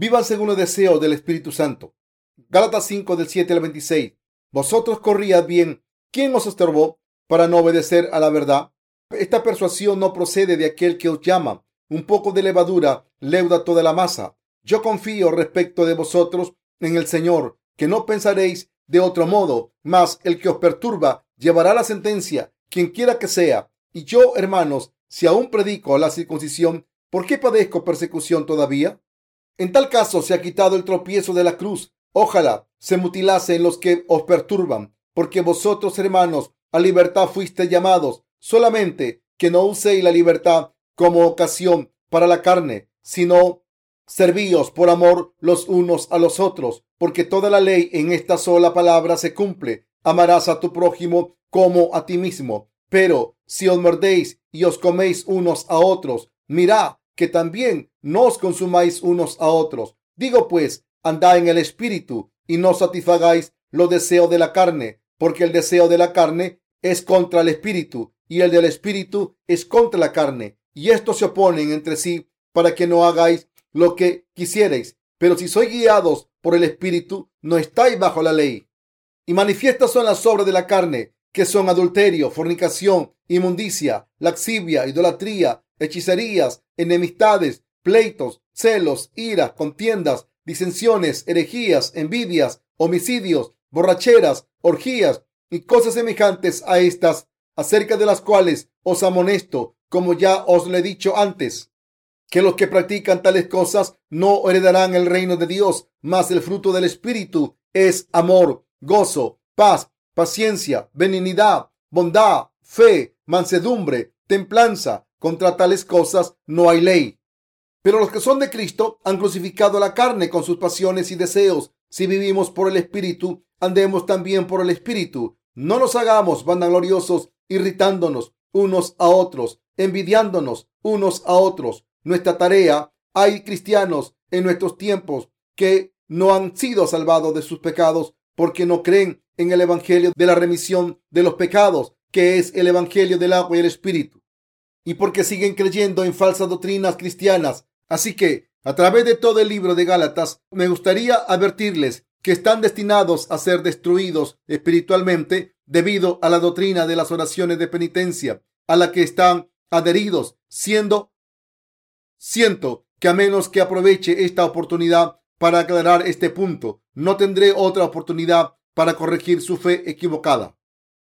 Vivan según el deseo del Espíritu Santo. Gálatas 5 del 7 al 26. Vosotros corríad bien. ¿Quién os estorbó para no obedecer a la verdad? Esta persuasión no procede de aquel que os llama. Un poco de levadura leuda toda la masa. Yo confío respecto de vosotros en el Señor, que no pensaréis de otro modo, mas el que os perturba llevará la sentencia, quien quiera que sea. Y yo, hermanos, si aún predico la circuncisión, ¿por qué padezco persecución todavía? En tal caso se ha quitado el tropiezo de la cruz. Ojalá se mutilase en los que os perturban, porque vosotros, hermanos, a libertad fuisteis llamados, solamente que no uséis la libertad como ocasión para la carne, sino servíos por amor los unos a los otros, porque toda la ley en esta sola palabra se cumple. Amarás a tu prójimo como a ti mismo. Pero si os mordéis y os coméis unos a otros, mirad que también no os consumáis unos a otros. Digo pues, andad en el espíritu y no satisfagáis los deseos de la carne, porque el deseo de la carne es contra el espíritu y el del espíritu es contra la carne, y estos se oponen entre sí para que no hagáis lo que quisierais. Pero si sois guiados por el espíritu, no estáis bajo la ley. Y manifiestas son las obras de la carne, que son adulterio, fornicación, inmundicia, laxivia, idolatría, hechicerías, enemistades, pleitos, celos, iras, contiendas, disensiones, herejías, envidias, homicidios, borracheras, orgías y cosas semejantes a estas, acerca de las cuales os amonesto, como ya os lo he dicho antes, que los que practican tales cosas no heredarán el reino de Dios, mas el fruto del Espíritu es amor, gozo, paz, paciencia, benignidad, bondad, fe, mansedumbre, templanza. Contra tales cosas no hay ley. Pero los que son de Cristo han crucificado la carne con sus pasiones y deseos. Si vivimos por el Espíritu, andemos también por el Espíritu. No nos hagamos vanagloriosos, irritándonos unos a otros, envidiándonos unos a otros. Nuestra tarea, hay cristianos en nuestros tiempos que no han sido salvados de sus pecados porque no creen en el Evangelio de la remisión de los pecados, que es el Evangelio del agua y el Espíritu, y porque siguen creyendo en falsas doctrinas cristianas. Así que, a través de todo el libro de Gálatas, me gustaría advertirles que están destinados a ser destruidos espiritualmente debido a la doctrina de las oraciones de penitencia a la que están adheridos, siendo siento que a menos que aproveche esta oportunidad para aclarar este punto, no tendré otra oportunidad para corregir su fe equivocada.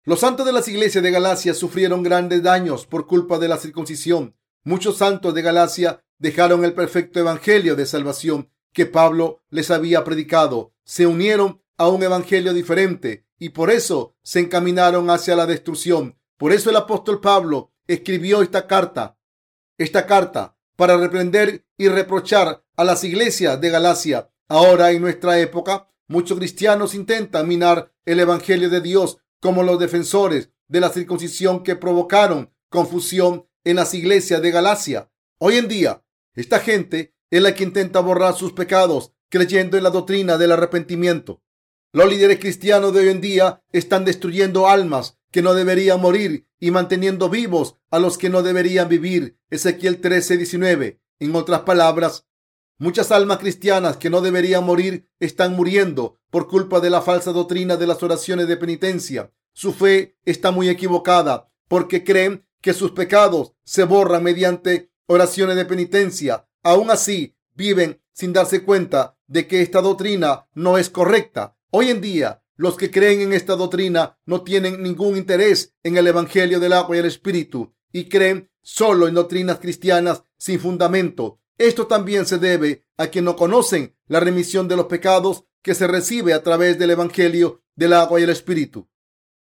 Los santos de las iglesias de Galacia sufrieron grandes daños por culpa de la circuncisión. Muchos santos de Galacia dejaron el perfecto evangelio de salvación que Pablo les había predicado, se unieron a un evangelio diferente y por eso se encaminaron hacia la destrucción. Por eso el apóstol Pablo escribió esta carta, esta carta para reprender y reprochar a las iglesias de Galacia. Ahora en nuestra época, muchos cristianos intentan minar el evangelio de Dios como los defensores de la circuncisión que provocaron confusión en las iglesias de Galacia. Hoy en día, esta gente es la que intenta borrar sus pecados creyendo en la doctrina del arrepentimiento. Los líderes cristianos de hoy en día están destruyendo almas que no deberían morir y manteniendo vivos a los que no deberían vivir. Ezequiel 13, 19. En otras palabras, muchas almas cristianas que no deberían morir están muriendo por culpa de la falsa doctrina de las oraciones de penitencia. Su fe está muy equivocada porque creen que sus pecados se borran mediante oraciones de penitencia. Aún así, viven sin darse cuenta de que esta doctrina no es correcta. Hoy en día, los que creen en esta doctrina no tienen ningún interés en el Evangelio del agua y el Espíritu y creen solo en doctrinas cristianas sin fundamento. Esto también se debe a que no conocen la remisión de los pecados que se recibe a través del Evangelio del agua y el Espíritu.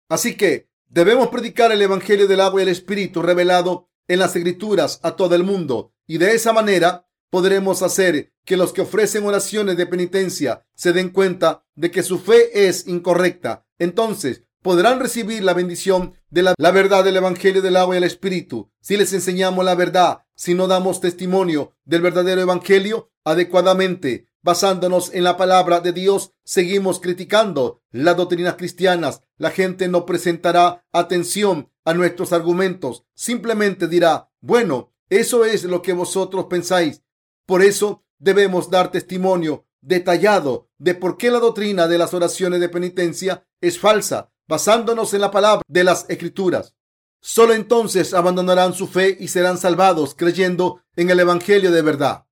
Así que debemos predicar el Evangelio del agua y el Espíritu revelado en las Escrituras a todo el mundo y de esa manera podremos hacer que los que ofrecen oraciones de penitencia se den cuenta de que su fe es incorrecta. Entonces podrán recibir la bendición de la, verdad del Evangelio del agua y el Espíritu. Si les enseñamos la verdad, si no damos testimonio del verdadero Evangelio adecuadamente, basándonos en la palabra de Dios, seguimos criticando las doctrinas cristianas. La gente no presentará atención a nuestros argumentos. Simplemente dirá, bueno, eso es lo que vosotros pensáis por eso debemos dar testimonio detallado de por qué la doctrina de las oraciones de penitencia es falsa, basándonos en la palabra de las escrituras. Solo entonces abandonarán su fe y serán salvados creyendo en el Evangelio de verdad.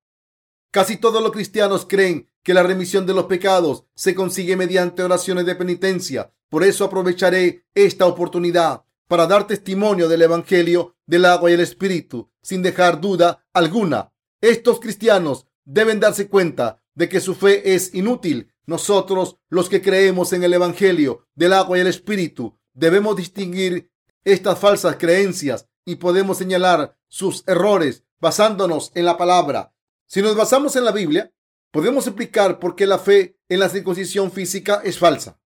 Casi todos los cristianos creen que la remisión de los pecados se consigue mediante oraciones de penitencia. Por eso aprovecharé esta oportunidad para dar testimonio del Evangelio del agua y el Espíritu, sin dejar duda alguna. Estos cristianos deben darse cuenta de que su fe es inútil. Nosotros, los que creemos en el Evangelio del agua y el Espíritu, debemos distinguir estas falsas creencias y podemos señalar sus errores basándonos en la palabra. Si nos basamos en la Biblia, podemos explicar por qué la fe en la circuncisión física es falsa.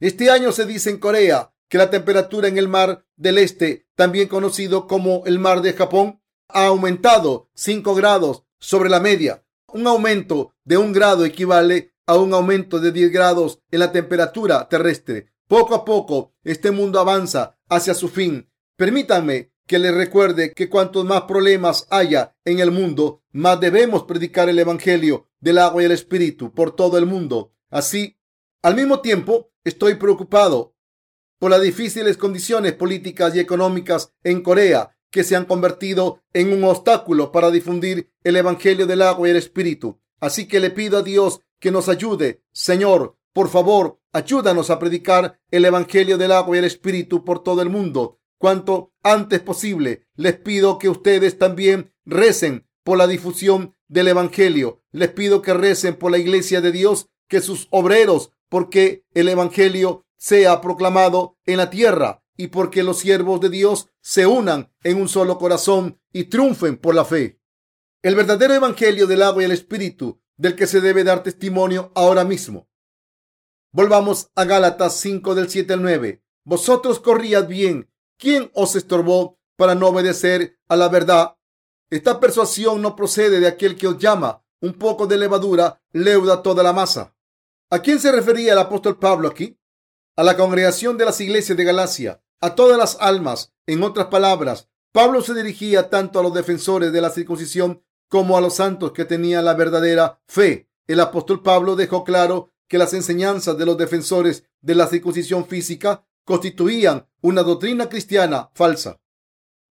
Este año se dice en Corea que la temperatura en el mar del este, también conocido como el mar de Japón, ha aumentado 5 grados sobre la media. Un aumento de un grado equivale a un aumento de 10 grados en la temperatura terrestre. Poco a poco, este mundo avanza hacia su fin. Permítanme que les recuerde que cuantos más problemas haya en el mundo, más debemos predicar el Evangelio del agua y el Espíritu por todo el mundo. Así, al mismo tiempo, estoy preocupado por las difíciles condiciones políticas y económicas en Corea que se han convertido en un obstáculo para difundir el Evangelio del agua y el Espíritu. Así que le pido a Dios que nos ayude. Señor, por favor, ayúdanos a predicar el Evangelio del agua y el Espíritu por todo el mundo. Cuanto antes posible, les pido que ustedes también recen por la difusión del Evangelio. Les pido que recen por la iglesia de Dios, que sus obreros, porque el Evangelio sea proclamado en la tierra y porque los siervos de Dios se unan en un solo corazón y triunfen por la fe. El verdadero evangelio del agua y el espíritu del que se debe dar testimonio ahora mismo. Volvamos a Gálatas 5 del 7 al 9. Vosotros corríad bien. ¿Quién os estorbó para no obedecer a la verdad? Esta persuasión no procede de aquel que os llama. Un poco de levadura leuda toda la masa. ¿A quién se refería el apóstol Pablo aquí? A la congregación de las iglesias de Galacia a todas las almas. En otras palabras, Pablo se dirigía tanto a los defensores de la circuncisión como a los santos que tenían la verdadera fe. El apóstol Pablo dejó claro que las enseñanzas de los defensores de la circuncisión física constituían una doctrina cristiana falsa,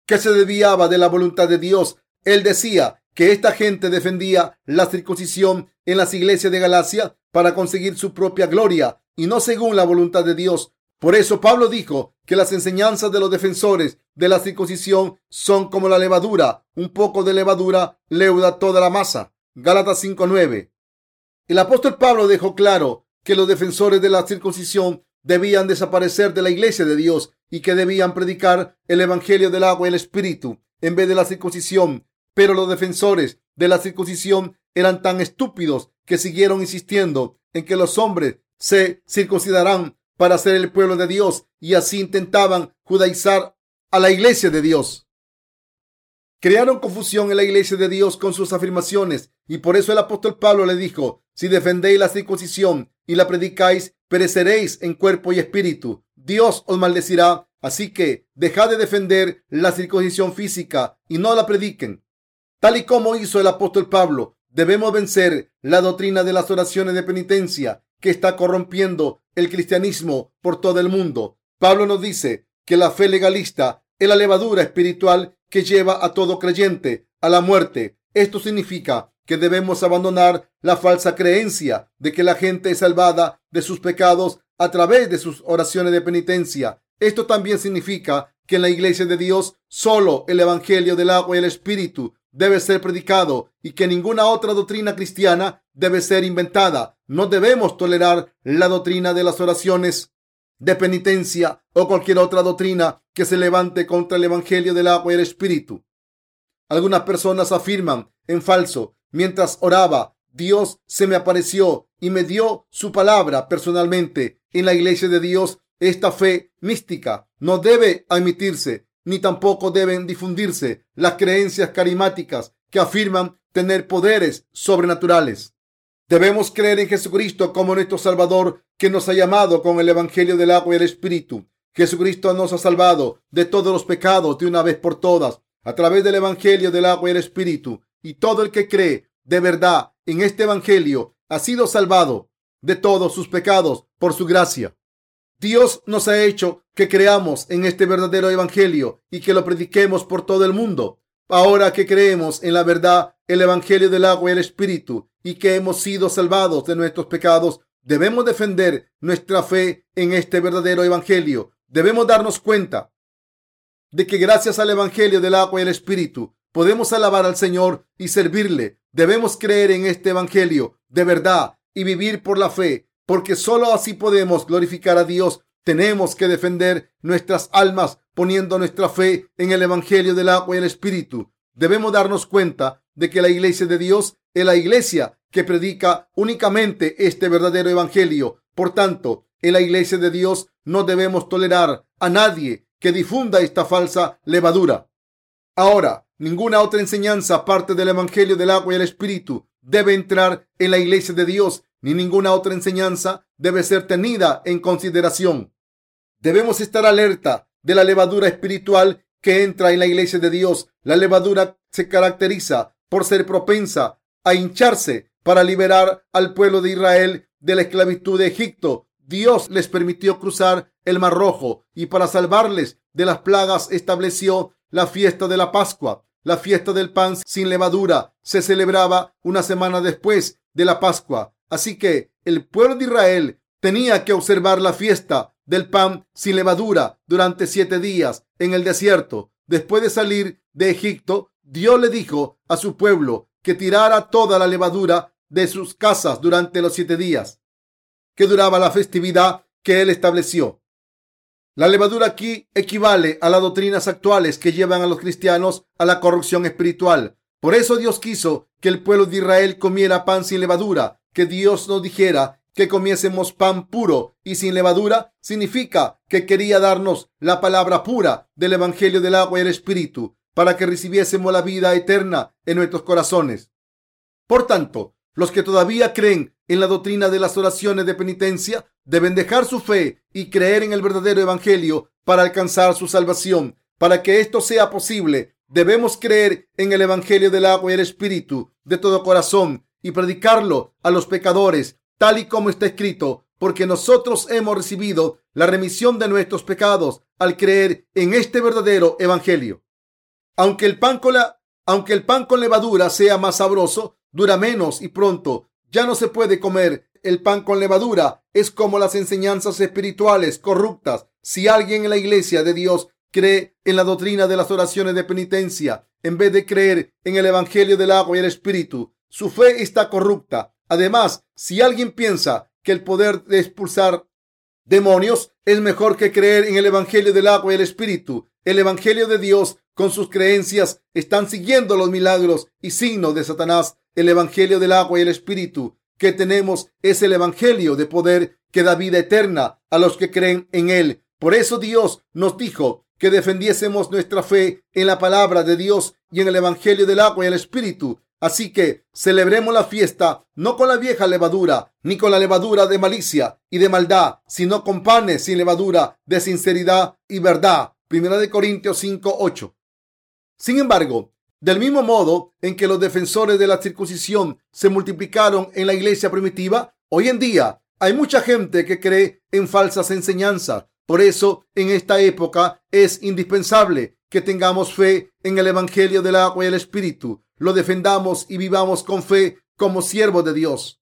que se desviaba de la voluntad de Dios. Él decía que esta gente defendía la circuncisión en las iglesias de Galacia para conseguir su propia gloria y no según la voluntad de Dios. Por eso Pablo dijo que las enseñanzas de los defensores de la circuncisión son como la levadura. Un poco de levadura leuda toda la masa. Gálatas 5.9. El apóstol Pablo dejó claro que los defensores de la circuncisión debían desaparecer de la iglesia de Dios y que debían predicar el evangelio del agua y el espíritu en vez de la circuncisión. Pero los defensores de la circuncisión eran tan estúpidos que siguieron insistiendo en que los hombres se circuncidarán para ser el pueblo de Dios y así intentaban judaizar a la iglesia de Dios. Crearon confusión en la iglesia de Dios con sus afirmaciones y por eso el apóstol Pablo le dijo, si defendéis la circuncisión y la predicáis, pereceréis en cuerpo y espíritu. Dios os maldecirá, así que dejad de defender la circuncisión física y no la prediquen. Tal y como hizo el apóstol Pablo, debemos vencer la doctrina de las oraciones de penitencia que está corrompiendo el cristianismo por todo el mundo. Pablo nos dice que la fe legalista es la levadura espiritual que lleva a todo creyente a la muerte. Esto significa que debemos abandonar la falsa creencia de que la gente es salvada de sus pecados a través de sus oraciones de penitencia. Esto también significa que en la iglesia de Dios solo el Evangelio del agua y el Espíritu debe ser predicado y que ninguna otra doctrina cristiana debe ser inventada. No debemos tolerar la doctrina de las oraciones de penitencia o cualquier otra doctrina que se levante contra el Evangelio del agua y el Espíritu. Algunas personas afirman en falso, mientras oraba, Dios se me apareció y me dio su palabra personalmente. En la iglesia de Dios, esta fe mística no debe admitirse ni tampoco deben difundirse las creencias carismáticas que afirman tener poderes sobrenaturales. Debemos creer en Jesucristo como nuestro Salvador que nos ha llamado con el Evangelio del agua y el Espíritu. Jesucristo nos ha salvado de todos los pecados de una vez por todas a través del Evangelio del agua y el Espíritu. Y todo el que cree de verdad en este Evangelio ha sido salvado de todos sus pecados por su gracia. Dios nos ha hecho que creamos en este verdadero Evangelio y que lo prediquemos por todo el mundo. Ahora que creemos en la verdad, el Evangelio del agua y el Espíritu, y que hemos sido salvados de nuestros pecados, debemos defender nuestra fe en este verdadero Evangelio. Debemos darnos cuenta de que gracias al Evangelio del agua y el Espíritu podemos alabar al Señor y servirle. Debemos creer en este Evangelio de verdad y vivir por la fe, porque sólo así podemos glorificar a Dios. Tenemos que defender nuestras almas poniendo nuestra fe en el Evangelio del agua y el Espíritu. Debemos darnos cuenta de que la iglesia de Dios es la iglesia que predica únicamente este verdadero Evangelio. Por tanto, en la iglesia de Dios no debemos tolerar a nadie que difunda esta falsa levadura. Ahora, ninguna otra enseñanza aparte del Evangelio del agua y el Espíritu debe entrar en la iglesia de Dios, ni ninguna otra enseñanza debe ser tenida en consideración. Debemos estar alerta de la levadura espiritual que entra en la iglesia de Dios. La levadura se caracteriza por ser propensa a hincharse para liberar al pueblo de Israel de la esclavitud de Egipto. Dios les permitió cruzar el Mar Rojo y para salvarles de las plagas estableció la fiesta de la Pascua. La fiesta del pan sin levadura se celebraba una semana después de la Pascua. Así que el pueblo de Israel tenía que observar la fiesta del pan sin levadura durante siete días en el desierto. Después de salir de Egipto, Dios le dijo a su pueblo que tirara toda la levadura de sus casas durante los siete días que duraba la festividad que él estableció. La levadura aquí equivale a las doctrinas actuales que llevan a los cristianos a la corrupción espiritual. Por eso Dios quiso que el pueblo de Israel comiera pan sin levadura, que Dios nos dijera que comiésemos pan puro y sin levadura significa que quería darnos la palabra pura del Evangelio del agua y el Espíritu para que recibiésemos la vida eterna en nuestros corazones. Por tanto, los que todavía creen en la doctrina de las oraciones de penitencia deben dejar su fe y creer en el verdadero evangelio para alcanzar su salvación. Para que esto sea posible, debemos creer en el evangelio del agua y el espíritu de todo corazón y predicarlo a los pecadores, tal y como está escrito, porque nosotros hemos recibido la remisión de nuestros pecados al creer en este verdadero evangelio. Aunque el pan con aunque el pan con levadura sea más sabroso, dura menos y pronto ya no se puede comer el pan con levadura. Es como las enseñanzas espirituales corruptas. Si alguien en la iglesia de Dios cree en la doctrina de las oraciones de penitencia en vez de creer en el evangelio del agua y el espíritu, su fe está corrupta. Además, si alguien piensa que el poder de expulsar demonios es mejor que creer en el evangelio del agua y el espíritu, el evangelio de Dios con sus creencias están siguiendo los milagros y signos de Satanás. El evangelio del agua y el espíritu que tenemos es el Evangelio de poder que da vida eterna a los que creen en él. Por eso Dios nos dijo que defendiésemos nuestra fe en la palabra de Dios y en el Evangelio del agua y el Espíritu. Así que celebremos la fiesta no con la vieja levadura, ni con la levadura de malicia y de maldad, sino con panes sin levadura de sinceridad y verdad. Primera de Corintios 5, 8. Sin embargo, del mismo modo en que los defensores de la circuncisión se multiplicaron en la iglesia primitiva, hoy en día hay mucha gente que cree en falsas enseñanzas. Por eso, en esta época es indispensable que tengamos fe en el Evangelio del agua y el Espíritu, lo defendamos y vivamos con fe como siervos de Dios.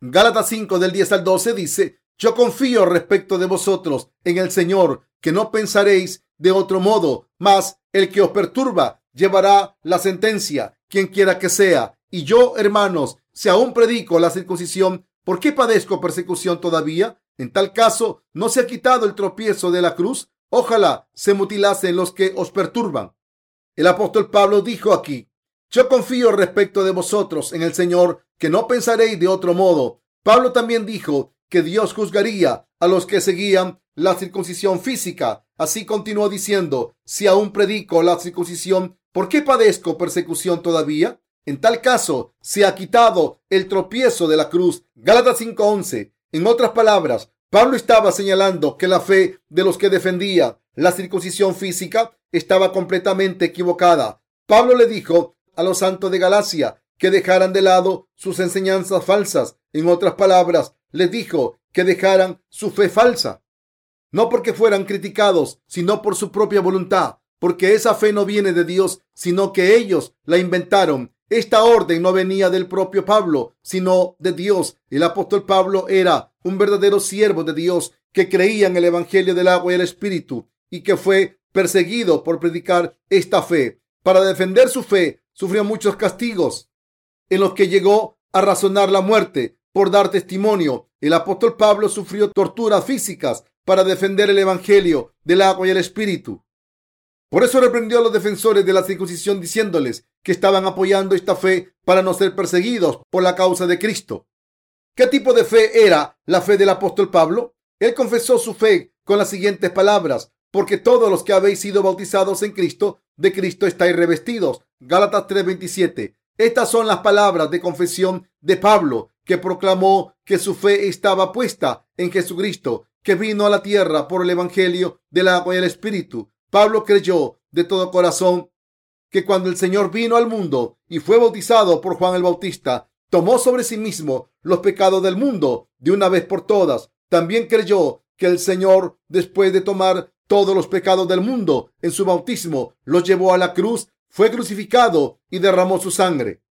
Gálatas 5 del 10 al 12 dice, yo confío respecto de vosotros en el Señor, que no pensaréis de otro modo, mas el que os perturba llevará la sentencia, quien quiera que sea. Y yo, hermanos, si aún predico la circuncisión, ¿por qué padezco persecución todavía? En tal caso, ¿no se ha quitado el tropiezo de la cruz? Ojalá se mutilasen los que os perturban. El apóstol Pablo dijo aquí, yo confío respecto de vosotros en el Señor, que no pensaréis de otro modo. Pablo también dijo que Dios juzgaría a los que seguían la circuncisión física. Así continuó diciendo, si aún predico la circuncisión, ¿Por qué padezco persecución todavía? En tal caso, se ha quitado el tropiezo de la cruz. Gálatas 5:11. En otras palabras, Pablo estaba señalando que la fe de los que defendía la circuncisión física estaba completamente equivocada. Pablo le dijo a los santos de Galacia que dejaran de lado sus enseñanzas falsas. En otras palabras, les dijo que dejaran su fe falsa. No porque fueran criticados, sino por su propia voluntad, porque esa fe no viene de Dios, sino que ellos la inventaron. Esta orden no venía del propio Pablo, sino de Dios. El apóstol Pablo era un verdadero siervo de Dios que creía en el Evangelio del agua y el Espíritu y que fue perseguido por predicar esta fe. Para defender su fe, sufrió muchos castigos en los que llegó a razonar la muerte por dar testimonio. El apóstol Pablo sufrió torturas físicas para defender el Evangelio del agua y el Espíritu. Por eso reprendió a los defensores de la circuncisión diciéndoles que estaban apoyando esta fe para no ser perseguidos por la causa de Cristo. ¿Qué tipo de fe era la fe del apóstol Pablo? Él confesó su fe con las siguientes palabras, porque todos los que habéis sido bautizados en Cristo, de Cristo estáis revestidos. Gálatas 3:27. Estas son las palabras de confesión de Pablo, que proclamó que su fe estaba puesta en Jesucristo, que vino a la tierra por el Evangelio del agua y el Espíritu. Pablo creyó de todo corazón que cuando el Señor vino al mundo y fue bautizado por Juan el Bautista, tomó sobre sí mismo los pecados del mundo de una vez por todas. También creyó que el Señor, después de tomar todos los pecados del mundo en su bautismo, los llevó a la cruz, fue crucificado y derramó su sangre.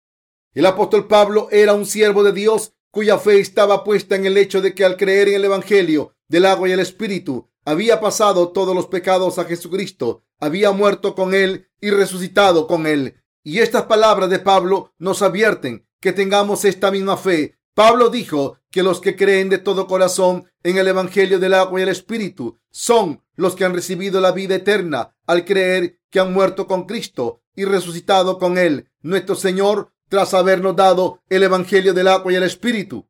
El apóstol Pablo era un siervo de Dios cuya fe estaba puesta en el hecho de que al creer en el Evangelio del agua y el Espíritu, había pasado todos los pecados a Jesucristo, había muerto con él y resucitado con él. Y estas palabras de Pablo nos advierten que tengamos esta misma fe. Pablo dijo que los que creen de todo corazón en el Evangelio del agua y el Espíritu son los que han recibido la vida eterna al creer que han muerto con Cristo y resucitado con Él, nuestro Señor, tras habernos dado el Evangelio del agua y el Espíritu.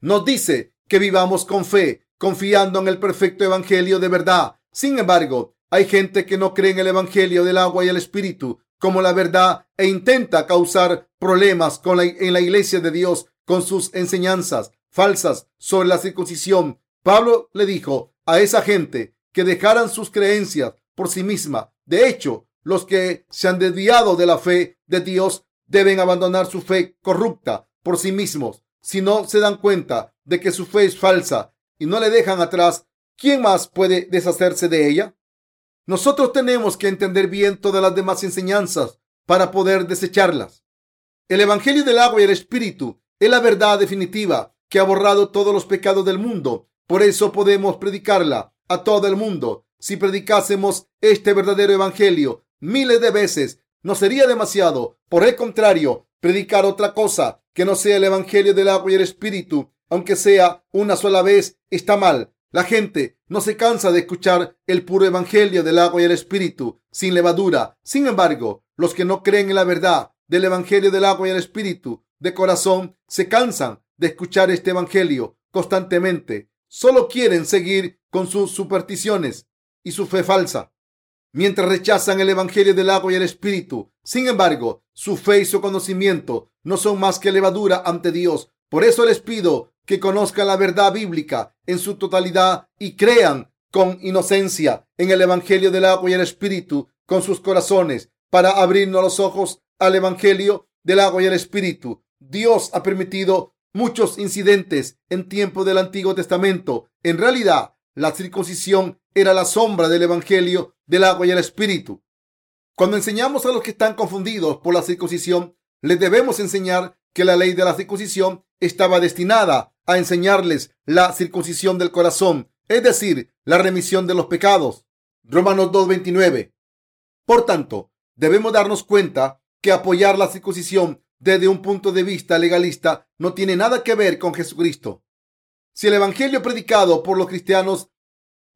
Nos dice que vivamos con fe, confiando en el perfecto Evangelio de verdad. Sin embargo, hay gente que no cree en el Evangelio del agua y el Espíritu como la verdad e intenta causar problemas en la iglesia de Dios con sus enseñanzas falsas sobre la circuncisión. Pablo le dijo a esa gente que dejaran sus creencias por sí misma. De hecho, los que se han desviado de la fe de Dios deben abandonar su fe corrupta por sí mismos. Si no se dan cuenta de que su fe es falsa y no le dejan atrás, ¿quién más puede deshacerse de ella? Nosotros tenemos que entender bien todas las demás enseñanzas para poder desecharlas. El Evangelio del agua y el Espíritu es la verdad definitiva que ha borrado todos los pecados del mundo. Por eso podemos predicarla a todo el mundo. Si predicásemos este verdadero Evangelio miles de veces, no sería demasiado. Por el contrario, predicar otra cosa que no sea el Evangelio del agua y el Espíritu, aunque sea una sola vez, está mal. La gente no se cansa de escuchar el puro evangelio del agua y el espíritu sin levadura. Sin embargo, los que no creen en la verdad del evangelio del agua y el espíritu de corazón se cansan de escuchar este evangelio constantemente. Solo quieren seguir con sus supersticiones y su fe falsa. Mientras rechazan el evangelio del agua y el espíritu, sin embargo, su fe y su conocimiento no son más que levadura ante Dios. Por eso les pido que conozcan la verdad bíblica en su totalidad y crean con inocencia en el Evangelio del agua y el Espíritu con sus corazones para abrirnos los ojos al Evangelio del agua y el Espíritu. Dios ha permitido muchos incidentes en tiempo del Antiguo Testamento. En realidad, la circuncisión era la sombra del Evangelio del agua y el Espíritu. Cuando enseñamos a los que están confundidos por la circuncisión, les debemos enseñar que la ley de la circuncisión estaba destinada a enseñarles la circuncisión del corazón, es decir, la remisión de los pecados. Romanos 2.29. Por tanto, debemos darnos cuenta que apoyar la circuncisión desde un punto de vista legalista no tiene nada que ver con Jesucristo. Si el evangelio predicado por los cristianos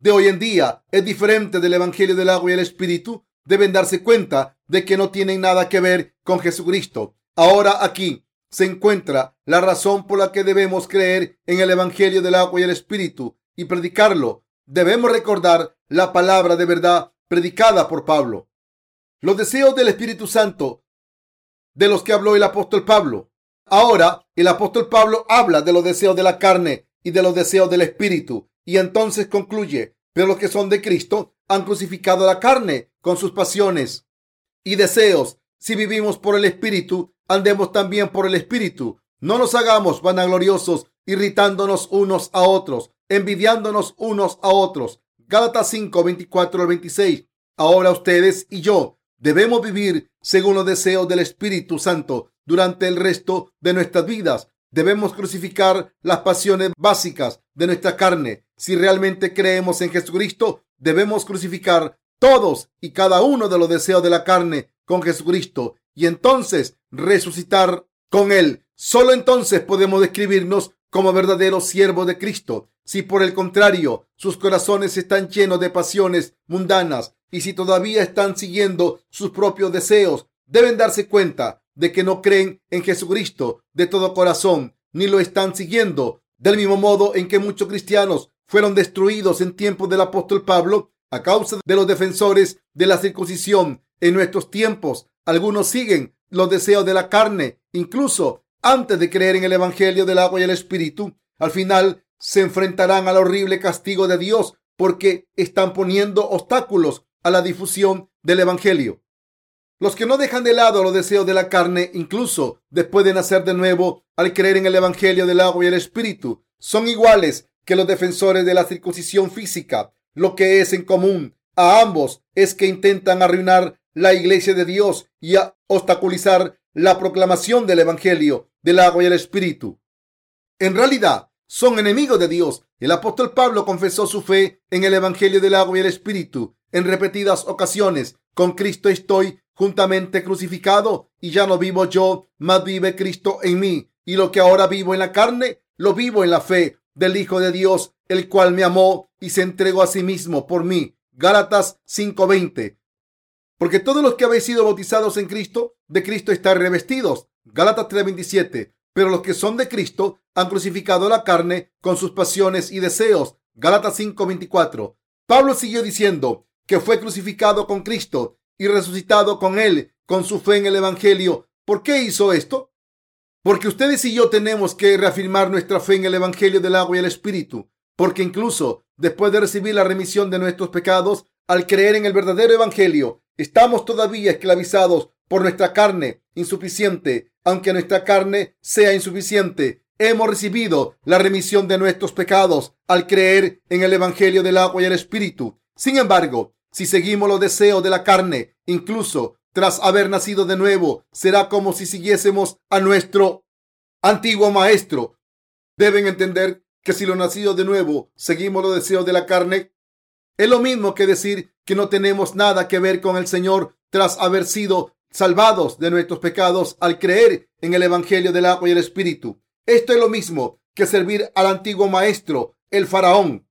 de hoy en día es diferente del evangelio del agua y el espíritu, deben darse cuenta de que no tienen nada que ver con Jesucristo. Ahora aquí se encuentra la razón por la que debemos creer en el Evangelio del agua y el Espíritu y predicarlo. Debemos recordar la palabra de verdad predicada por Pablo. Los deseos del Espíritu Santo de los que habló el apóstol Pablo. Ahora el apóstol Pablo habla de los deseos de la carne y de los deseos del Espíritu y entonces concluye, pero los que son de Cristo han crucificado la carne con sus pasiones y deseos. Si vivimos por el Espíritu, andemos también por el Espíritu. No nos hagamos vanagloriosos, irritándonos unos a otros, envidiándonos unos a otros. Gálatas 5, 24 al 26. Ahora ustedes y yo debemos vivir según los deseos del Espíritu Santo durante el resto de nuestras vidas. Debemos crucificar las pasiones básicas de nuestra carne. Si realmente creemos en Jesucristo, debemos crucificar todos y cada uno de los deseos de la carne con Jesucristo y entonces resucitar con Él. Solo entonces podemos describirnos como verdaderos siervos de Cristo. Si por el contrario sus corazones están llenos de pasiones mundanas y si todavía están siguiendo sus propios deseos, deben darse cuenta de que no creen en Jesucristo de todo corazón, ni lo están siguiendo. Del mismo modo en que muchos cristianos fueron destruidos en tiempos del apóstol Pablo a causa de los defensores de la circuncisión en nuestros tiempos. Algunos siguen los deseos de la carne, incluso antes de creer en el Evangelio del agua y el Espíritu. Al final se enfrentarán al horrible castigo de Dios porque están poniendo obstáculos a la difusión del Evangelio. Los que no dejan de lado los deseos de la carne, incluso después de nacer de nuevo, al creer en el Evangelio del agua y el Espíritu, son iguales que los defensores de la circuncisión física. Lo que es en común a ambos es que intentan arruinar la iglesia de Dios y obstaculizar la proclamación del Evangelio del agua y el Espíritu. En realidad, son enemigos de Dios. El apóstol Pablo confesó su fe en el Evangelio del agua y el Espíritu en repetidas ocasiones. Con Cristo estoy juntamente crucificado y ya no vivo yo, mas vive Cristo en mí. Y lo que ahora vivo en la carne, lo vivo en la fe del Hijo de Dios, el cual me amó y se entregó a sí mismo por mí. Gálatas 5:20. Porque todos los que habéis sido bautizados en Cristo, de Cristo están revestidos. Gálatas 3:27. Pero los que son de Cristo han crucificado la carne con sus pasiones y deseos. Gálatas 5:24. Pablo siguió diciendo que fue crucificado con Cristo y resucitado con él, con su fe en el Evangelio. ¿Por qué hizo esto? Porque ustedes y yo tenemos que reafirmar nuestra fe en el Evangelio del agua y el Espíritu. Porque incluso después de recibir la remisión de nuestros pecados, al creer en el verdadero Evangelio, estamos todavía esclavizados por nuestra carne insuficiente. Aunque nuestra carne sea insuficiente, hemos recibido la remisión de nuestros pecados al creer en el Evangelio del agua y el Espíritu. Sin embargo, si seguimos los deseos de la carne, incluso tras haber nacido de nuevo, será como si siguiésemos a nuestro antiguo maestro. Deben entender que si lo nacido de nuevo seguimos los deseos de la carne, es lo mismo que decir que no tenemos nada que ver con el Señor tras haber sido salvados de nuestros pecados al creer en el Evangelio del agua y el Espíritu. Esto es lo mismo que servir al antiguo maestro, el faraón.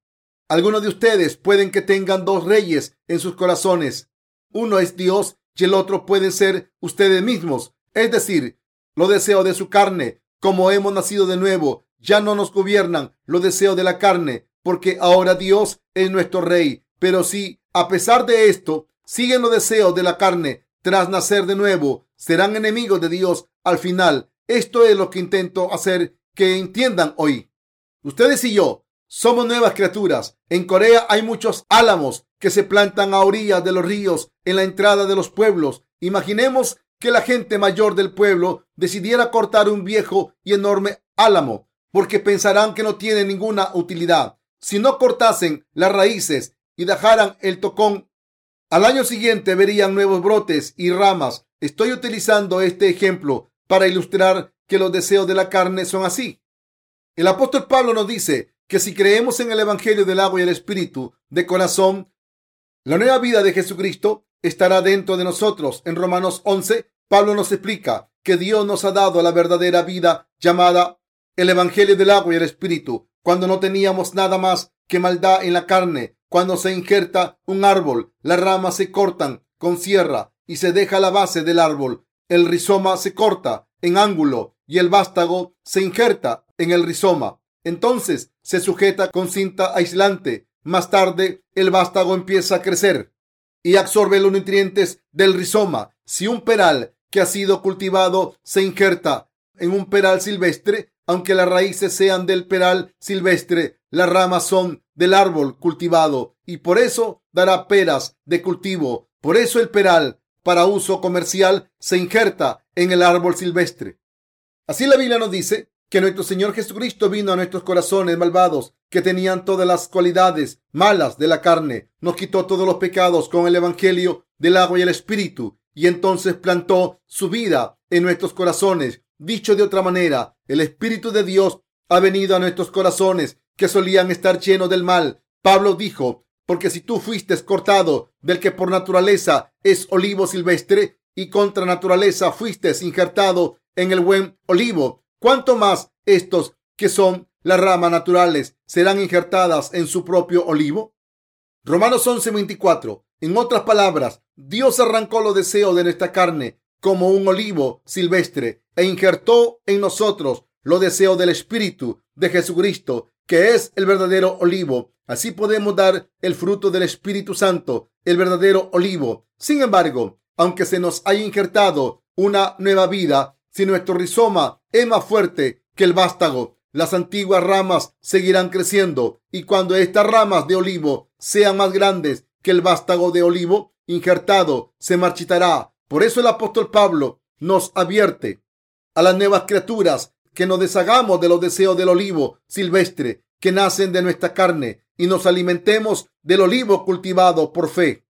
Algunos de ustedes pueden que tengan dos reyes en sus corazones. Uno es Dios y el otro puede ser ustedes mismos, es decir, los deseos de su carne. Como hemos nacido de nuevo, ya no nos gobiernan los deseos de la carne, porque ahora Dios es nuestro rey. Pero si, a pesar de esto, siguen los deseos de la carne tras nacer de nuevo, serán enemigos de Dios al final. Esto es lo que intento hacer que entiendan hoy. Ustedes y yo somos nuevas criaturas. En Corea hay muchos álamos que se plantan a orillas de los ríos en la entrada de los pueblos. Imaginemos que la gente mayor del pueblo decidiera cortar un viejo y enorme álamo, porque pensarán que no tiene ninguna utilidad. Si no cortasen las raíces y dejaran el tocón, al año siguiente verían nuevos brotes y ramas. Estoy utilizando este ejemplo para ilustrar que los deseos de la carne son así. El apóstol Pablo nos dice que si creemos en el Evangelio del agua y el Espíritu de corazón, la nueva vida de Jesucristo estará dentro de nosotros. En Romanos 11, Pablo nos explica que Dios nos ha dado la verdadera vida llamada el Evangelio del agua y el Espíritu. Cuando no teníamos nada más que maldad en la carne, cuando se injerta un árbol, las ramas se cortan con sierra y se deja la base del árbol. El rizoma se corta en ángulo y el vástago se injerta en el rizoma. Entonces se sujeta con cinta aislante. Más tarde, el vástago empieza a crecer y absorbe los nutrientes del rizoma. Si un peral que ha sido cultivado se injerta en un peral silvestre, aunque las raíces sean del peral silvestre, las ramas son del árbol cultivado y por eso dará peras de cultivo. Por eso el peral para uso comercial se injerta en el árbol silvestre. Así la Biblia nos dice que nuestro Señor Jesucristo vino a nuestros corazones malvados que tenían todas las cualidades malas de la carne, nos quitó todos los pecados con el Evangelio del agua y el Espíritu y entonces plantó su vida en nuestros corazones. Dicho de otra manera, el Espíritu de Dios ha venido a nuestros corazones que solían estar llenos del mal. Pablo dijo, porque si tú fuiste cortado del que por naturaleza es olivo silvestre y contra naturaleza fuiste injertado en el buen olivo, ¿cuánto más estos que son las ramas naturales serán injertadas en su propio olivo? Romanos 11:24. En otras palabras, Dios arrancó los deseos de nuestra carne como un olivo silvestre e injertó en nosotros los deseos del Espíritu de Jesucristo, que es el verdadero olivo. Así podemos dar el fruto del Espíritu Santo, el verdadero olivo. Sin embargo, aunque se nos haya injertado una nueva vida, si nuestro rizoma es más fuerte que el vástago, las antiguas ramas seguirán creciendo y cuando estas ramas de olivo sean más grandes que el vástago de olivo injertado, se marchitará. Por eso el apóstol Pablo nos advierte a las nuevas criaturas que nos deshagamos de los deseos del olivo silvestre que nacen de nuestra carne y nos alimentemos del olivo cultivado por fe.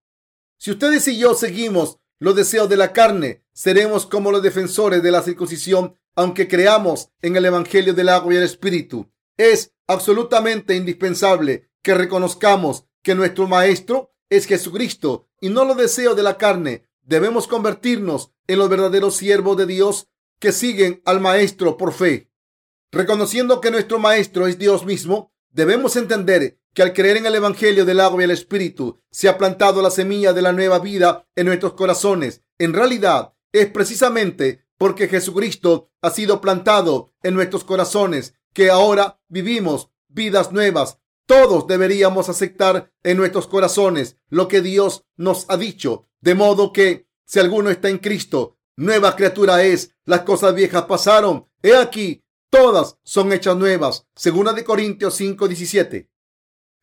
Si ustedes y yo seguimos los deseos de la carne, seremos como los defensores de la circuncisión, aunque creamos en el Evangelio del agua y el Espíritu. Es absolutamente indispensable que reconozcamos que nuestro Maestro es Jesucristo y no los deseos de la carne. Debemos convertirnos en los verdaderos siervos de Dios que siguen al Maestro por fe. Reconociendo que nuestro Maestro es Dios mismo, debemos entender que al creer en el Evangelio del agua y el Espíritu se ha plantado la semilla de la nueva vida en nuestros corazones. En realidad, es precisamente porque Jesucristo ha sido plantado en nuestros corazones que ahora vivimos vidas nuevas. Todos deberíamos aceptar en nuestros corazones lo que Dios nos ha dicho, de modo que si alguno está en Cristo, Nueva criatura es, las cosas viejas pasaron. He aquí, todas son hechas nuevas. Segunda de Corintios 5, 17.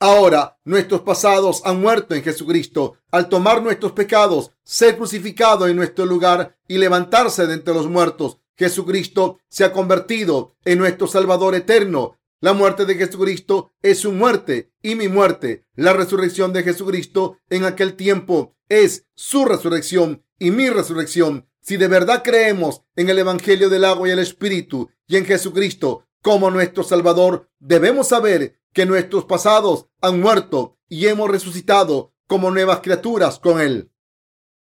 Ahora nuestros pasados han muerto en Jesucristo al tomar nuestros pecados, ser crucificado en nuestro lugar y levantarse de entre los muertos. Jesucristo se ha convertido en nuestro Salvador eterno. La muerte de Jesucristo es su muerte y mi muerte. La resurrección de Jesucristo en aquel tiempo es su resurrección y mi resurrección. Si de verdad creemos en el Evangelio del agua y el Espíritu y en Jesucristo como nuestro Salvador, debemos saber que nuestros pasados han muerto y hemos resucitado como nuevas criaturas con Él.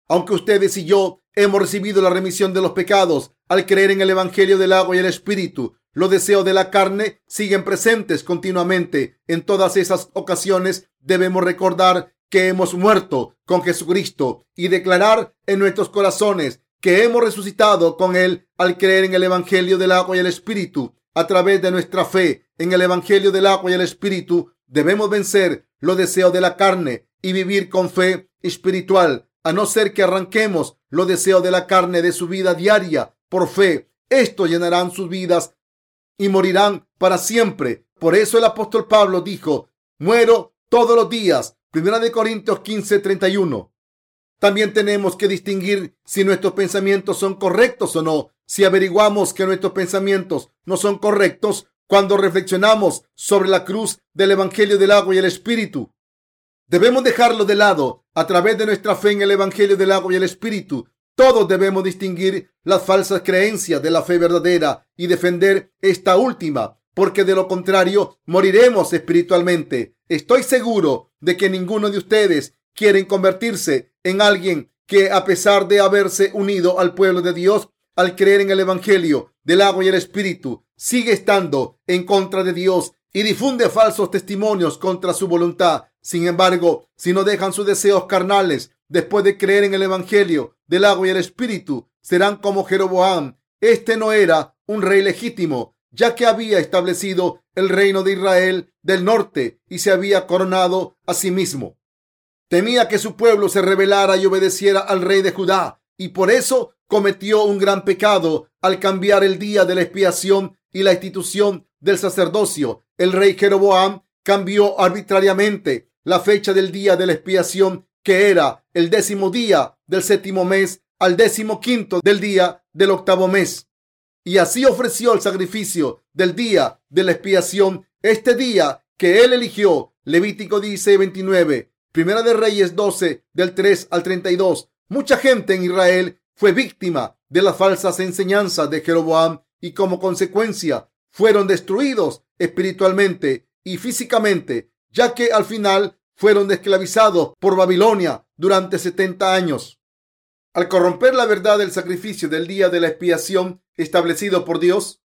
Aunque ustedes y yo hemos recibido la remisión de los pecados al creer en el Evangelio del agua y el Espíritu, los deseos de la carne siguen presentes continuamente. En todas esas ocasiones debemos recordar que hemos muerto con Jesucristo y declarar en nuestros corazones que hemos resucitado con Él al creer en el Evangelio del agua y el Espíritu. A través de nuestra fe en el Evangelio del agua y el Espíritu, debemos vencer los deseos de la carne y vivir con fe espiritual, a no ser que arranquemos los deseos de la carne de su vida diaria por fe. Estos llenarán sus vidas y morirán para siempre. Por eso el apóstol Pablo dijo, muero todos los días. Primera de Corintios 15, 31. También tenemos que distinguir si nuestros pensamientos son correctos o no. Si averiguamos que nuestros pensamientos no son correctos cuando reflexionamos sobre la cruz del Evangelio del agua y el Espíritu, debemos dejarlo de lado a través de nuestra fe en el Evangelio del agua y el Espíritu. Todos debemos distinguir las falsas creencias de la fe verdadera y defender esta última, porque de lo contrario moriremos espiritualmente. Estoy seguro de que ninguno de ustedes quieren convertirse en alguien que a pesar de haberse unido al pueblo de Dios al creer en el Evangelio del agua y el Espíritu, sigue estando en contra de Dios y difunde falsos testimonios contra su voluntad. Sin embargo, si no dejan sus deseos carnales después de creer en el Evangelio del agua y el Espíritu, serán como Jeroboam. Este no era un rey legítimo, ya que había establecido el reino de Israel del norte y se había coronado a sí mismo. Temía que su pueblo se rebelara y obedeciera al rey de Judá y por eso cometió un gran pecado al cambiar el día de la expiación y la institución del sacerdocio. El rey Jeroboam cambió arbitrariamente la fecha del día de la expiación que era el décimo día del séptimo mes, al décimo quinto del día del octavo mes. Y así ofreció el sacrificio del día de la expiación, este día que él eligió. Levítico dice 29, Primera de Reyes 12, del 3 al 32. Mucha gente en Israel fue víctima de las falsas enseñanzas de Jeroboam y como consecuencia fueron destruidos espiritualmente y físicamente, ya que al final fueron esclavizados por Babilonia durante 70 años. Al corromper la verdad del sacrificio del día de la expiación establecido por Dios,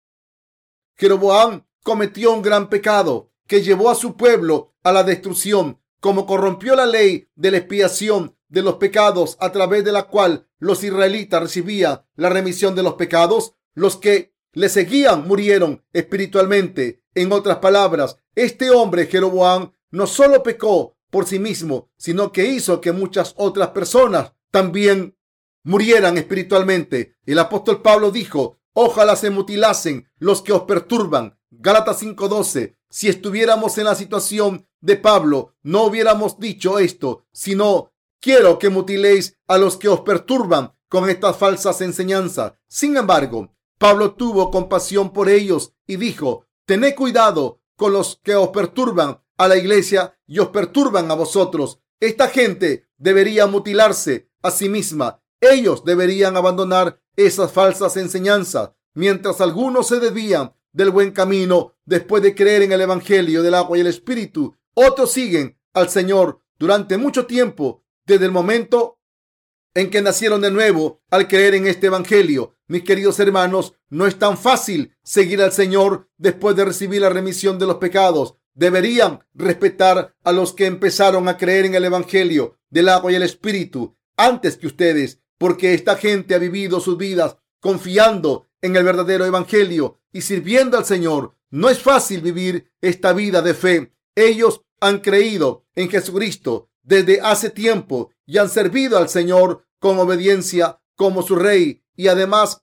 Jeroboam cometió un gran pecado que llevó a su pueblo a la destrucción, como corrompió la ley de la expiación de los pecados a través de la cual los israelitas recibían la remisión de los pecados, los que le seguían murieron espiritualmente. En otras palabras, este hombre Jeroboam no solo pecó por sí mismo, sino que hizo que muchas otras personas también murieran espiritualmente. El apóstol Pablo dijo, ojalá se mutilasen los que os perturban. Gálatas 5:12. Si estuviéramos en la situación de Pablo, no hubiéramos dicho esto, sino quiero que mutiléis a los que os perturban con estas falsas enseñanzas. Sin embargo, Pablo tuvo compasión por ellos y dijo, tened cuidado con los que os perturban a la iglesia y os perturban a vosotros. Esta gente debería mutilarse a sí misma. Ellos deberían abandonar esas falsas enseñanzas, mientras algunos se desvían del buen camino después de creer en el Evangelio del agua y el Espíritu. Otros siguen al Señor durante mucho tiempo, desde el momento en que nacieron de nuevo al creer en este Evangelio. Mis queridos hermanos, no es tan fácil seguir al Señor después de recibir la remisión de los pecados deberían respetar a los que empezaron a creer en el Evangelio del agua y el Espíritu antes que ustedes, porque esta gente ha vivido sus vidas confiando en el verdadero Evangelio y sirviendo al Señor. No es fácil vivir esta vida de fe. Ellos han creído en Jesucristo desde hace tiempo y han servido al Señor con obediencia como su rey y además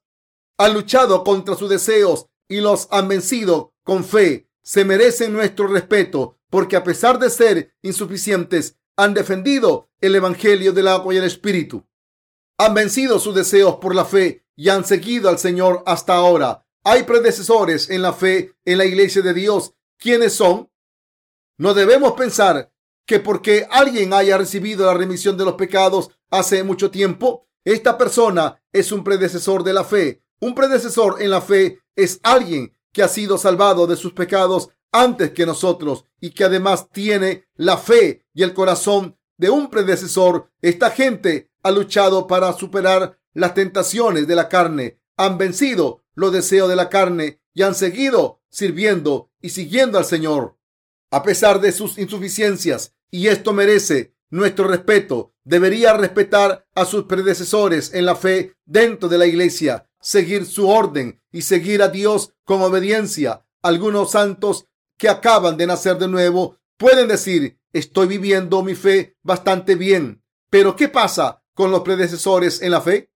han luchado contra sus deseos y los han vencido con fe se merecen nuestro respeto porque a pesar de ser insuficientes, han defendido el Evangelio del agua y el Espíritu. Han vencido sus deseos por la fe y han seguido al Señor hasta ahora. Hay predecesores en la fe en la iglesia de Dios. ¿Quiénes son? No debemos pensar que porque alguien haya recibido la remisión de los pecados hace mucho tiempo, esta persona es un predecesor de la fe. Un predecesor en la fe es alguien que ha sido salvado de sus pecados antes que nosotros y que además tiene la fe y el corazón de un predecesor. Esta gente ha luchado para superar las tentaciones de la carne, han vencido los deseos de la carne y han seguido sirviendo y siguiendo al Señor. A pesar de sus insuficiencias, y esto merece nuestro respeto, debería respetar a sus predecesores en la fe dentro de la iglesia seguir su orden y seguir a Dios con obediencia. Algunos santos que acaban de nacer de nuevo pueden decir, estoy viviendo mi fe bastante bien. Pero ¿qué pasa con los predecesores en la fe?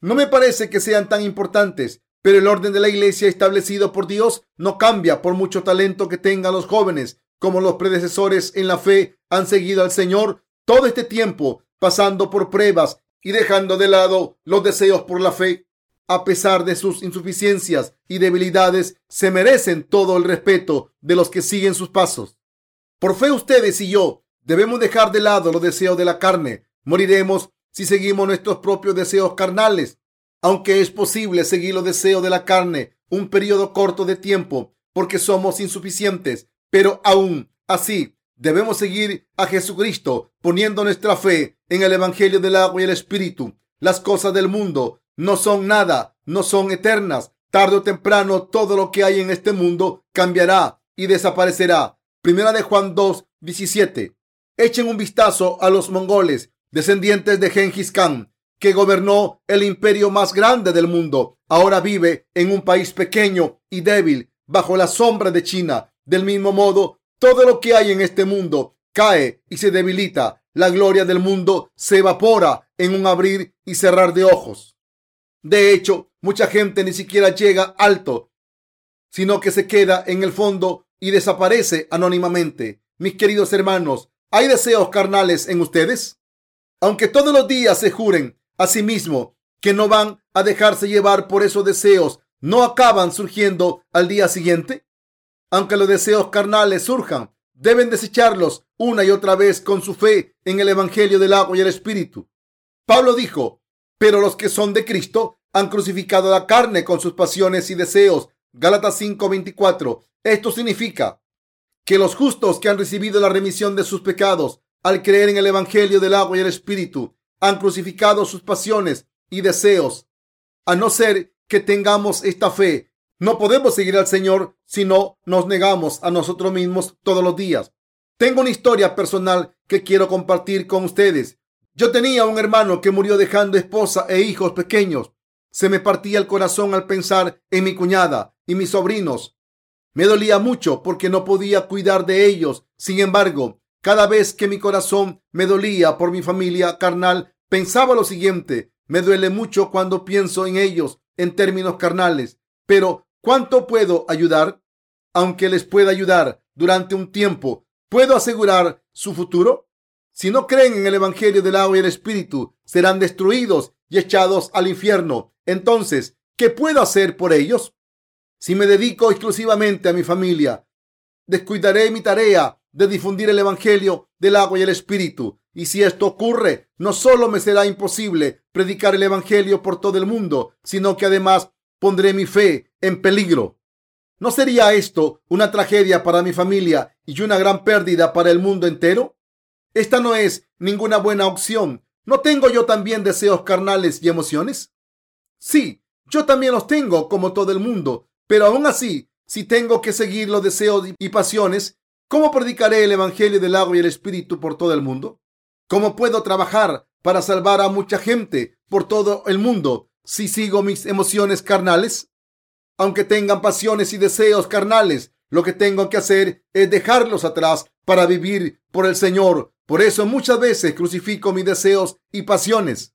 No me parece que sean tan importantes, pero el orden de la iglesia establecido por Dios no cambia por mucho talento que tengan los jóvenes. Como los predecesores en la fe han seguido al Señor todo este tiempo, pasando por pruebas y dejando de lado los deseos por la fe, a pesar de sus insuficiencias y debilidades, se merecen todo el respeto de los que siguen sus pasos. Por fe ustedes y yo debemos dejar de lado los deseos de la carne. Moriremos si seguimos nuestros propios deseos carnales. Aunque es posible seguir los deseos de la carne un periodo corto de tiempo porque somos insuficientes, pero aún así Debemos seguir a Jesucristo poniendo nuestra fe en el Evangelio del agua y el Espíritu. Las cosas del mundo no son nada, no son eternas. Tarde o temprano todo lo que hay en este mundo cambiará y desaparecerá. Primera de Juan 2, 17. Echen un vistazo a los mongoles, descendientes de Genghis Khan, que gobernó el imperio más grande del mundo. Ahora vive en un país pequeño y débil bajo la sombra de China. Del mismo modo, todo lo que hay en este mundo cae y se debilita. La gloria del mundo se evapora en un abrir y cerrar de ojos. De hecho, mucha gente ni siquiera llega alto, sino que se queda en el fondo y desaparece anónimamente. Mis queridos hermanos, ¿Hay deseos carnales en ustedes? Aunque todos los días se juren a sí mismo que no van a dejarse llevar por esos deseos, ¿no acaban surgiendo al día siguiente? Aunque los deseos carnales surjan, deben desecharlos una y otra vez con su fe en el Evangelio del agua y el Espíritu. Pablo dijo, pero los que son de Cristo han crucificado la carne con sus pasiones y deseos. Gálatas 5:24. Esto significa que los justos que han recibido la remisión de sus pecados al creer en el Evangelio del agua y el Espíritu han crucificado sus pasiones y deseos. A no ser que tengamos esta fe, no podemos seguir al Señor si no nos negamos a nosotros mismos todos los días. Tengo una historia personal que quiero compartir con ustedes. Yo tenía un hermano que murió dejando esposa e hijos pequeños. Se me partía el corazón al pensar en mi cuñada y mis sobrinos. Me dolía mucho porque no podía cuidar de ellos. Sin embargo, cada vez que mi corazón me dolía por mi familia carnal, pensaba lo siguiente. Me duele mucho cuando pienso en ellos en términos carnales. Pero, ¿cuánto puedo ayudar? Aunque les pueda ayudar durante un tiempo, ¿puedo asegurar su futuro? Si no creen en el Evangelio del agua y el Espíritu, serán destruidos y echados al infierno. Entonces, ¿qué puedo hacer por ellos? Si me dedico exclusivamente a mi familia, descuidaré mi tarea de difundir el Evangelio del agua y el Espíritu. Y si esto ocurre, no solo me será imposible predicar el Evangelio por todo el mundo, sino que además pondré mi fe en peligro. ¿No sería esto una tragedia para mi familia y una gran pérdida para el mundo entero? Esta no es ninguna buena opción. ¿No tengo yo también deseos carnales y emociones? Sí, yo también los tengo como todo el mundo, pero aún así, si tengo que seguir los deseos y pasiones, ¿cómo predicaré el Evangelio del agua y el Espíritu por todo el mundo? ¿Cómo puedo trabajar para salvar a mucha gente por todo el mundo si sigo mis emociones carnales? Aunque tengan pasiones y deseos carnales, lo que tengo que hacer es dejarlos atrás para vivir por el Señor por eso muchas veces crucifico mis deseos y pasiones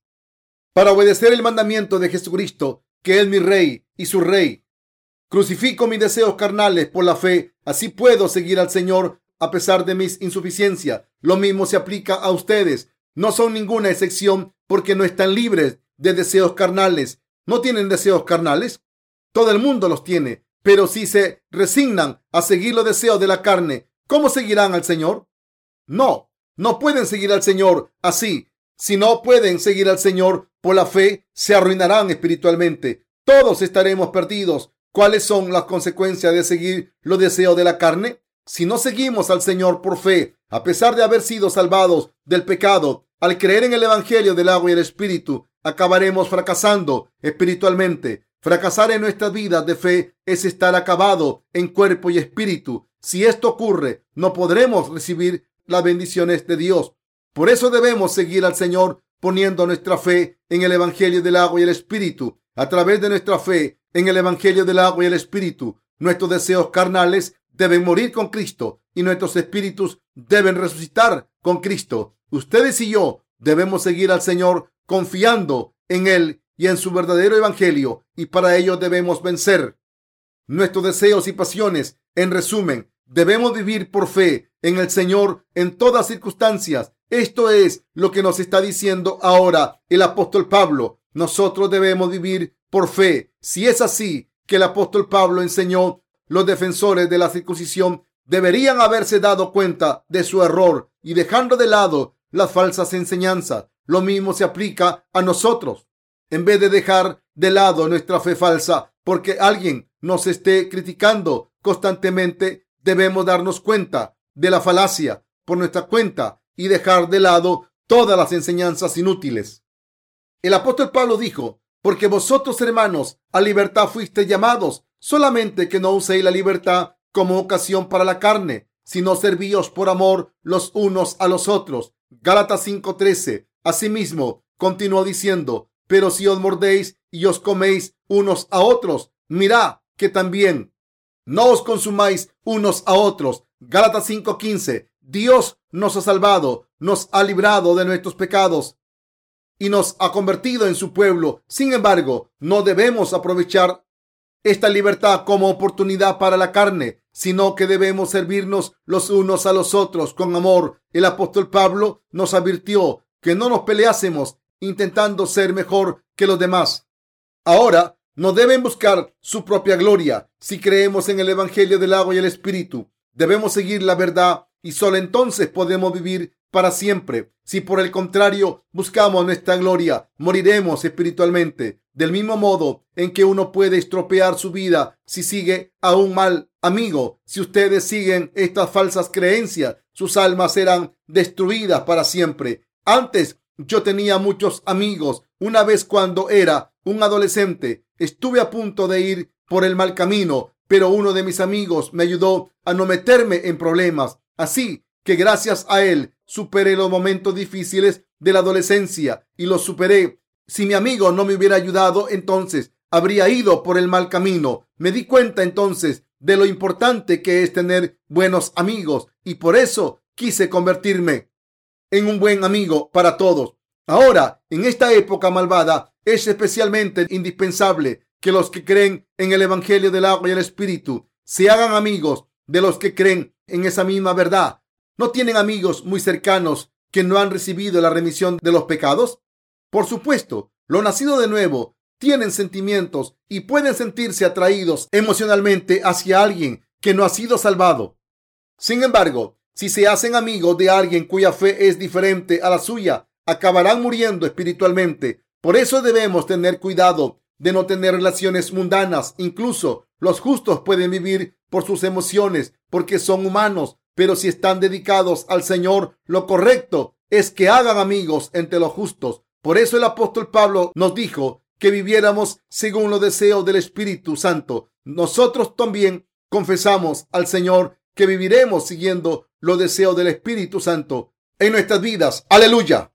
para obedecer el mandamiento de Jesucristo, que es mi rey y su rey. Crucifico mis deseos carnales por la fe, así puedo seguir al Señor a pesar de mis insuficiencias. Lo mismo se aplica a ustedes. No son ninguna excepción porque no están libres de deseos carnales. ¿No tienen deseos carnales? Todo el mundo los tiene, pero si se resignan a seguir los deseos de la carne, ¿cómo seguirán al Señor? No, no pueden seguir al Señor así. Si no pueden seguir al Señor por la fe, se arruinarán espiritualmente. Todos estaremos perdidos. ¿Cuáles son las consecuencias de seguir los deseos de la carne? Si no seguimos al Señor por fe, a pesar de haber sido salvados del pecado, al creer en el Evangelio del agua y el Espíritu, acabaremos fracasando espiritualmente. Fracasar en nuestras vidas de fe es estar acabado en cuerpo y espíritu. Si esto ocurre, no podremos recibir las bendiciones de Dios. Por eso debemos seguir al Señor poniendo nuestra fe en el Evangelio del agua y el Espíritu. A través de nuestra fe en el Evangelio del agua y el Espíritu, nuestros deseos carnales deben morir con Cristo y nuestros espíritus deben resucitar con Cristo. Ustedes y yo debemos seguir al Señor confiando en Él y en su verdadero Evangelio y para ello debemos vencer nuestros deseos y pasiones. En resumen, Debemos vivir por fe en el Señor en todas circunstancias. Esto es lo que nos está diciendo ahora el apóstol Pablo. Nosotros debemos vivir por fe. Si es así que el apóstol Pablo enseñó, los defensores de la circuncisión deberían haberse dado cuenta de su error y dejando de lado las falsas enseñanzas. Lo mismo se aplica a nosotros. En vez de dejar de lado nuestra fe falsa porque alguien nos esté criticando constantemente, debemos darnos cuenta de la falacia por nuestra cuenta y dejar de lado todas las enseñanzas inútiles. El apóstol Pablo dijo, porque vosotros hermanos a libertad fuisteis llamados, solamente que no uséis la libertad como ocasión para la carne, sino servíos por amor los unos a los otros. Gálatas 5:13. Asimismo, continuó diciendo, pero si os mordéis y os coméis unos a otros, mirad que también no os consumáis unos a otros. Gálatas 5:15. Dios nos ha salvado, nos ha librado de nuestros pecados y nos ha convertido en su pueblo. Sin embargo, no debemos aprovechar esta libertad como oportunidad para la carne. sino que debemos servirnos los unos a los otros con amor. El apóstol Pablo nos advirtió que no nos peleásemos intentando ser mejor que los demás. Ahora, no deben buscar su propia gloria. Si creemos en el Evangelio del agua y el Espíritu, debemos seguir la verdad y solo entonces podemos vivir para siempre. Si por el contrario buscamos nuestra gloria, moriremos espiritualmente. Del mismo modo en que uno puede estropear su vida si sigue a un mal amigo, si ustedes siguen estas falsas creencias, sus almas serán destruidas para siempre. Antes yo tenía muchos amigos. Una vez cuando era un adolescente, estuve a punto de ir por el mal camino, pero uno de mis amigos me ayudó a no meterme en problemas. Así que gracias a él superé los momentos difíciles de la adolescencia y los superé. Si mi amigo no me hubiera ayudado, entonces habría ido por el mal camino. Me di cuenta entonces de lo importante que es tener buenos amigos y por eso quise convertirme en un buen amigo para todos. Ahora, en esta época malvada, es especialmente indispensable que los que creen en el Evangelio del agua y el Espíritu se hagan amigos de los que creen en esa misma verdad ¿No tienen amigos muy cercanos que no han recibido la remisión de los pecados? Por supuesto, lo nacido de nuevo tienen sentimientos y pueden sentirse atraídos emocionalmente hacia alguien que no ha sido salvado. Sin embargo, si se hacen amigos de alguien cuya fe es diferente a la suya, acabarán muriendo espiritualmente. Por eso debemos tener cuidado de no tener relaciones mundanas. Incluso los justos pueden vivir por sus emociones porque son humanos pero si están dedicados al Señor, lo correcto es que hagan amigos entre los justos. Por eso el apóstol Pablo nos dijo que viviéramos según los deseos del Espíritu Santo. Nosotros también confesamos al Señor que viviremos siguiendo los deseos del Espíritu Santo en nuestras vidas. Aleluya.